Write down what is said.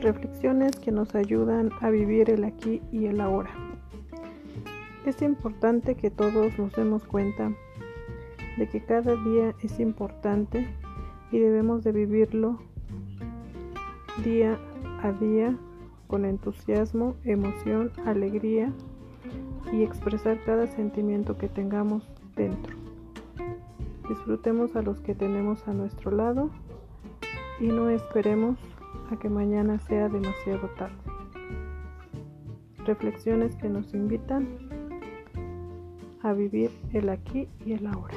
Reflexiones que nos ayudan a vivir el aquí y el ahora. Es importante que todos nos demos cuenta de que cada día es importante y debemos de vivirlo día a día con entusiasmo, emoción, alegría y expresar cada sentimiento que tengamos dentro. Disfrutemos a los que tenemos a nuestro lado y no esperemos a que mañana sea demasiado tarde. Reflexiones que nos invitan a vivir el aquí y el ahora.